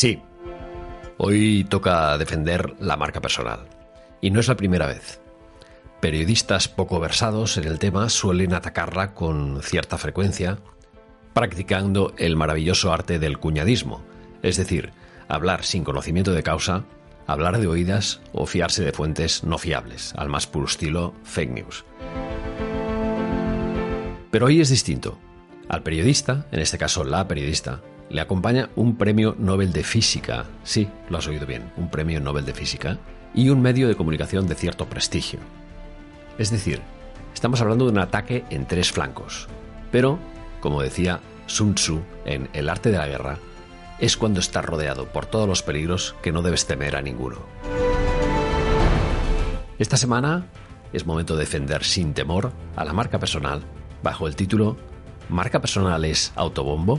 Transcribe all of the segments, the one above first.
Sí, hoy toca defender la marca personal. Y no es la primera vez. Periodistas poco versados en el tema suelen atacarla con cierta frecuencia, practicando el maravilloso arte del cuñadismo, es decir, hablar sin conocimiento de causa, hablar de oídas o fiarse de fuentes no fiables, al más puro estilo fake news. Pero hoy es distinto. Al periodista, en este caso la periodista, le acompaña un premio Nobel de Física, sí, lo has oído bien, un premio Nobel de Física, y un medio de comunicación de cierto prestigio. Es decir, estamos hablando de un ataque en tres flancos. Pero, como decía Sun Tzu en El arte de la guerra, es cuando estás rodeado por todos los peligros que no debes temer a ninguno. Esta semana es momento de defender sin temor a la marca personal bajo el título ¿Marca personal es autobombo?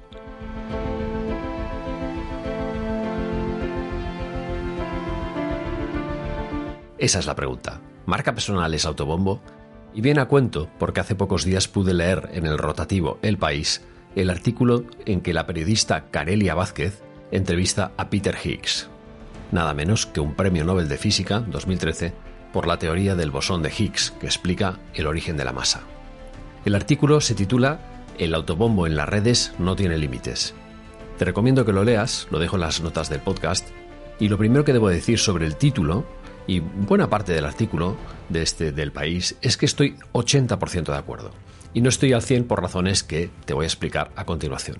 Esa es la pregunta. ¿Marca personal es autobombo? Y viene a cuento porque hace pocos días pude leer en el rotativo El País el artículo en que la periodista Carelia Vázquez entrevista a Peter Higgs, nada menos que un premio Nobel de Física 2013 por la teoría del bosón de Higgs que explica el origen de la masa. El artículo se titula El autobombo en las redes no tiene límites. Te recomiendo que lo leas, lo dejo en las notas del podcast, y lo primero que debo decir sobre el título y buena parte del artículo de este del país es que estoy 80% de acuerdo. Y no estoy al 100 por razones que te voy a explicar a continuación.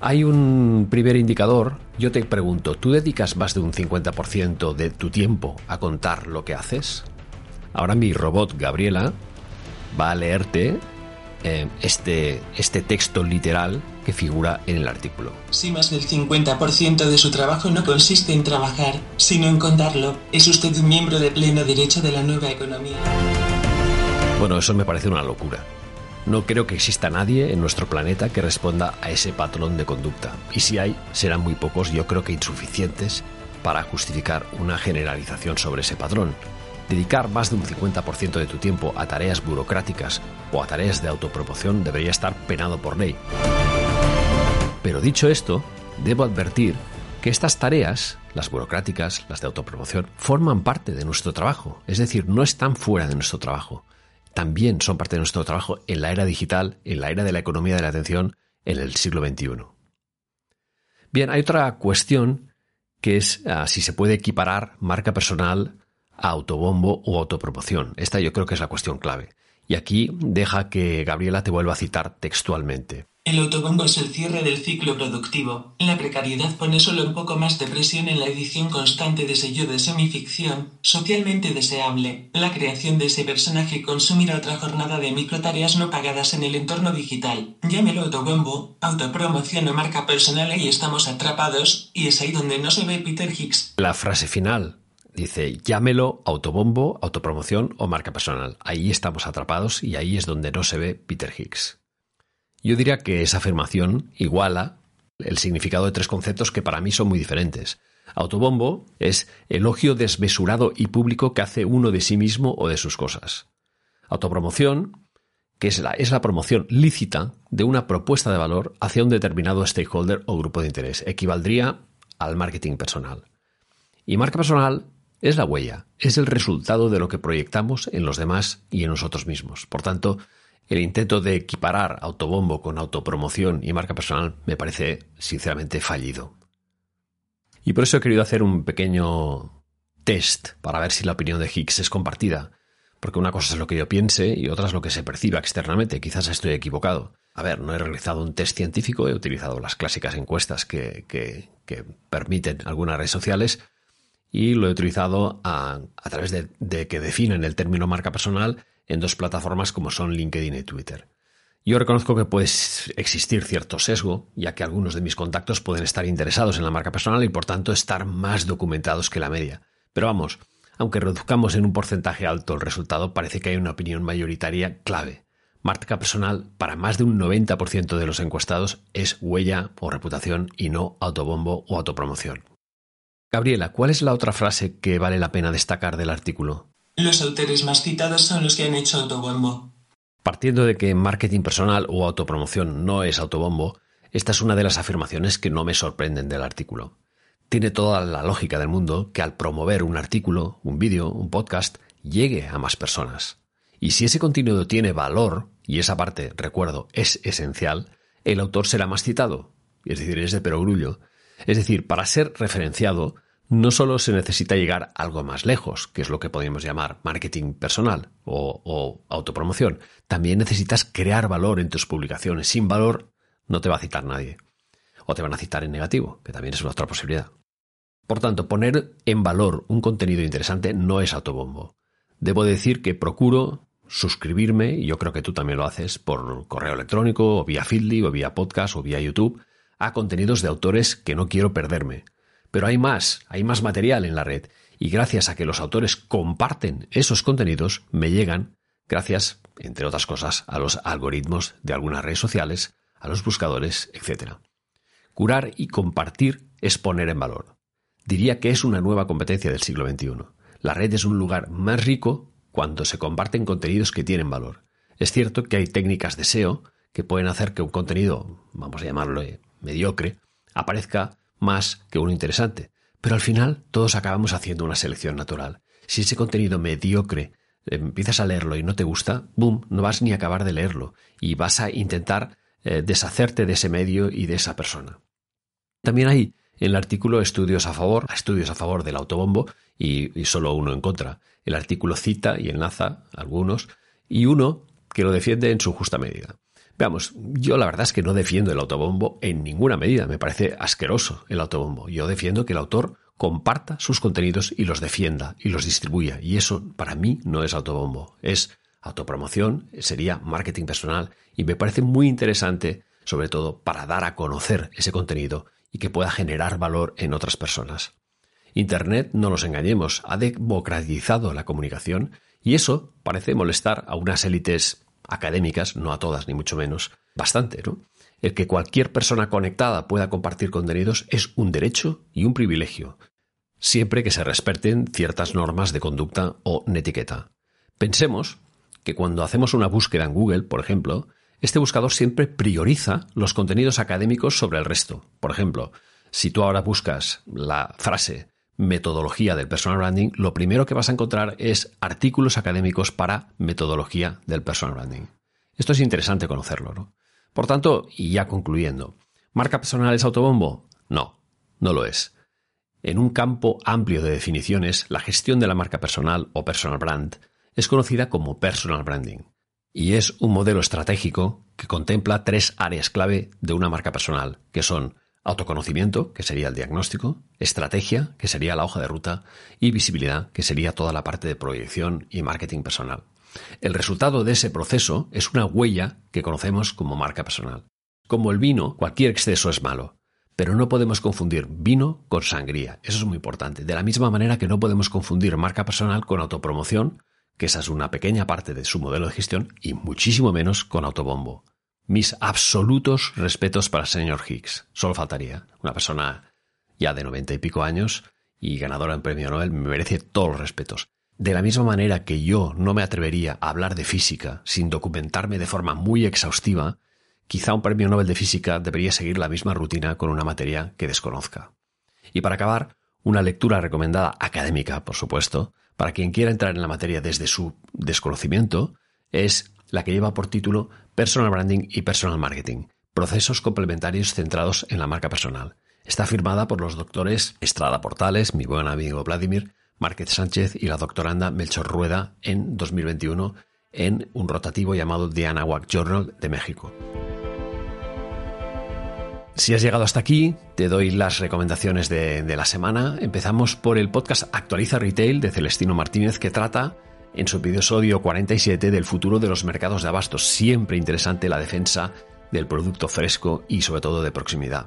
Hay un primer indicador, yo te pregunto, ¿tú dedicas más de un 50% de tu tiempo a contar lo que haces? Ahora mi robot Gabriela va a leerte eh, este, este texto literal que figura en el artículo. Si más del 50% de su trabajo no consiste en trabajar, sino en contarlo, es usted un miembro de pleno derecho de la nueva economía. Bueno, eso me parece una locura. No creo que exista nadie en nuestro planeta que responda a ese patrón de conducta. Y si hay, serán muy pocos, yo creo que insuficientes, para justificar una generalización sobre ese patrón. Dedicar más de un 50% de tu tiempo a tareas burocráticas o a tareas de autopromoción debería estar penado por ley. Pero dicho esto, debo advertir que estas tareas, las burocráticas, las de autopromoción, forman parte de nuestro trabajo, es decir, no están fuera de nuestro trabajo. También son parte de nuestro trabajo en la era digital, en la era de la economía de la atención, en el siglo XXI. Bien, hay otra cuestión que es ah, si se puede equiparar marca personal a autobombo o autopromoción. Esta yo creo que es la cuestión clave. Y aquí deja que Gabriela te vuelva a citar textualmente. El autobombo es el cierre del ciclo productivo. La precariedad pone solo un poco más de presión en la edición constante de yo de semificción, socialmente deseable. La creación de ese personaje consumirá otra jornada de microtareas no pagadas en el entorno digital. Llámelo autobombo, autopromoción o marca personal, ahí estamos atrapados, y es ahí donde no se ve Peter Hicks. La frase final dice, llámelo autobombo, autopromoción o marca personal. Ahí estamos atrapados y ahí es donde no se ve Peter Hicks. Yo diría que esa afirmación iguala el significado de tres conceptos que para mí son muy diferentes. Autobombo es elogio desmesurado y público que hace uno de sí mismo o de sus cosas. Autopromoción, que es la, es la promoción lícita de una propuesta de valor hacia un determinado stakeholder o grupo de interés. Equivaldría al marketing personal. Y marca personal es la huella, es el resultado de lo que proyectamos en los demás y en nosotros mismos. Por tanto, el intento de equiparar autobombo con autopromoción y marca personal me parece sinceramente fallido. Y por eso he querido hacer un pequeño test para ver si la opinión de Higgs es compartida. Porque una cosa es lo que yo piense y otra es lo que se perciba externamente. Quizás estoy equivocado. A ver, no he realizado un test científico, he utilizado las clásicas encuestas que, que permiten algunas redes sociales y lo he utilizado a, través de, de que definen el término marca personal en dos plataformas como son LinkedIn y Twitter. Yo reconozco que puede existir cierto sesgo, ya que algunos de mis contactos pueden estar interesados en la marca personal y por tanto estar más documentados que la media. Pero vamos, aunque reduzcamos en un porcentaje alto el resultado, parece que hay una opinión mayoritaria clave. Marca personal para más de un 90% de los encuestados es huella o reputación y no autobombo o autopromoción. Gabriela, ¿cuál es la otra frase que vale la pena destacar del artículo? Los autores más citados son los que han hecho autobombo. Partiendo de que marketing personal o autopromoción no es autobombo, esta es una de las afirmaciones que no me sorprenden del artículo. Tiene toda la lógica del mundo que al promover un artículo, un vídeo, un podcast, llegue a más personas. Y si ese contenido tiene valor, y esa parte, recuerdo, es esencial, el autor será más citado, es decir, es de perogrullo. Es decir, para ser referenciado, no solo se necesita llegar algo más lejos, que es lo que podríamos llamar marketing personal o, autopromoción, también necesitas crear valor en tus publicaciones. Sin valor no te va a citar nadie. O te van a citar en negativo, que también es una otra posibilidad. Por tanto, poner en valor un contenido interesante no es autobombo. Debo decir que procuro suscribirme, y yo creo que tú también lo haces, por correo electrónico, o vía Feedly, o vía podcast, o vía YouTube, a contenidos de autores que no quiero perderme pero hay más, hay más material en la red y gracias a que los autores comparten esos contenidos, me llegan, gracias, entre otras cosas, a los algoritmos de algunas redes sociales, a los buscadores, etc. Curar y compartir es poner en valor. Diría que es una nueva competencia del siglo XXI. La red es un lugar más rico cuando se comparten contenidos que tienen valor. Es cierto que hay técnicas de SEO que pueden hacer que un contenido, vamos a llamarlo eh, mediocre, aparezca más que uno interesante. Pero al final todos acabamos haciendo una selección natural. Si ese contenido mediocre empiezas a leerlo y no te gusta, boom, no vas ni a acabar de leerlo y vas a intentar eh, deshacerte de ese medio y de esa persona. También hay en el artículo estudios a favor, estudios a favor del autobombo y, y solo uno en contra. El artículo cita y enlaza algunos y uno que lo defiende en su justa medida. Veamos, yo la verdad es que no defiendo el autobombo en ninguna medida, me parece asqueroso el autobombo. Yo defiendo que el autor comparta sus contenidos y los defienda y los distribuya. Y eso para mí no es autobombo, es autopromoción, sería marketing personal y me parece muy interesante, sobre todo para dar a conocer ese contenido y que pueda generar valor en otras personas. Internet, no nos engañemos, ha democratizado la comunicación y eso parece molestar a unas élites académicas, no a todas ni mucho menos, bastante, ¿no? El que cualquier persona conectada pueda compartir contenidos es un derecho y un privilegio, siempre que se respeten ciertas normas de conducta o netiqueta. Pensemos que cuando hacemos una búsqueda en Google, por ejemplo, este buscador siempre prioriza los contenidos académicos sobre el resto. Por ejemplo, si tú ahora buscas la frase metodología del personal branding, lo primero que vas a encontrar es artículos académicos para metodología del personal branding. Esto es interesante conocerlo, ¿no? Por tanto, y ya concluyendo, ¿marca personal es autobombo? No, no lo es. En un campo amplio de definiciones, la gestión de la marca personal o personal brand es conocida como personal branding y es un modelo estratégico que contempla tres áreas clave de una marca personal, que son autoconocimiento, que sería el diagnóstico, estrategia, que sería la hoja de ruta, y visibilidad, que sería toda la parte de proyección y marketing personal. El resultado de ese proceso es una huella que conocemos como marca personal. Como el vino, cualquier exceso es malo, pero no podemos confundir vino con sangría. Eso es muy importante. De la misma manera que no podemos confundir marca personal con autopromoción, que esa es una pequeña parte de su modelo de gestión, y muchísimo menos con autobombo. Mis absolutos respetos para el señor Higgs. Solo faltaría. Una persona ya de noventa y pico años y ganadora en premio Nobel me merece todos los respetos. De la misma manera que yo no me atrevería a hablar de física sin documentarme de forma muy exhaustiva, quizá un premio Nobel de física debería seguir la misma rutina con una materia que desconozca. Y para acabar, una lectura recomendada académica, por supuesto, para quien quiera entrar en la materia desde su desconocimiento, es la que lleva por título Personal Branding y Personal Marketing, procesos complementarios centrados en la marca personal. Está firmada por los doctores Estrada Portales, mi buen amigo Vladimir, Márquez Sánchez y la doctoranda Melchor Rueda en 2021 en un rotativo llamado The Anahuac Journal de México. Si has llegado hasta aquí, te doy las recomendaciones de, de, la semana. Empezamos por el podcast Actualiza Retail de Celestino Martínez que trata en su episodio 47 del futuro de los mercados de abastos. Siempre interesante la defensa del producto fresco y sobre todo de proximidad.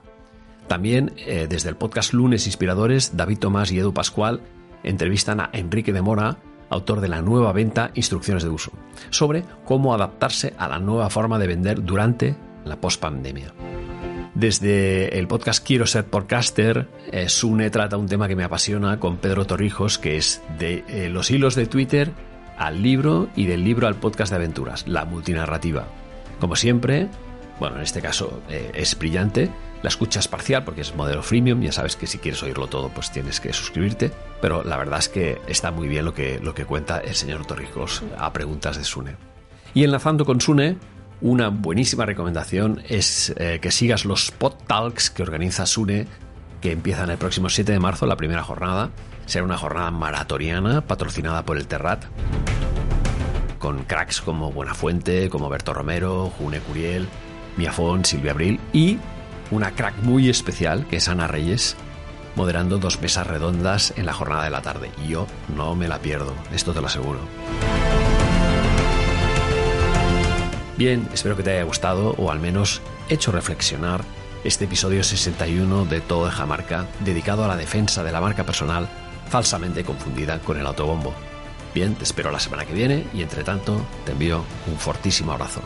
También eh, desde el podcast Lunes Inspiradores, David Tomás y Edu Pascual entrevistan a Enrique de Mora, autor de la nueva venta Instrucciones de Uso, sobre cómo adaptarse a la nueva forma de vender durante la pospandemia. Desde el podcast Quiero ser podcaster, eh, Sune trata un tema que me apasiona con Pedro Torrijos, que es de eh, los hilos de Twitter al libro y del libro al podcast de aventuras, la multinarrativa. Como siempre, bueno, en este caso eh, es brillante, la escucha es parcial porque es modelo freemium, ya sabes que si quieres oírlo todo pues tienes que suscribirte, pero la verdad es que está muy bien lo que, lo que cuenta el señor Torrijos a preguntas de Sune. Y enlazando con Sune, una buenísima recomendación es eh, que sigas los Pod Talks que organiza Sune, que empiezan el próximo 7 de marzo, la primera jornada. Será una jornada maratoniana patrocinada por el Terrat, con cracks como Buenafuente, como Berto Romero, June Curiel, Miafón, Silvia Abril y una crack muy especial que es Ana Reyes, moderando dos mesas redondas en la jornada de la tarde. Yo no me la pierdo, esto te lo aseguro. Bien, espero que te haya gustado o al menos hecho reflexionar este episodio 61 de Todo de Jamarca, dedicado a la defensa de la marca personal falsamente confundida con el autobombo. Bien, te espero la semana que viene y entre tanto te envío un fortísimo abrazo.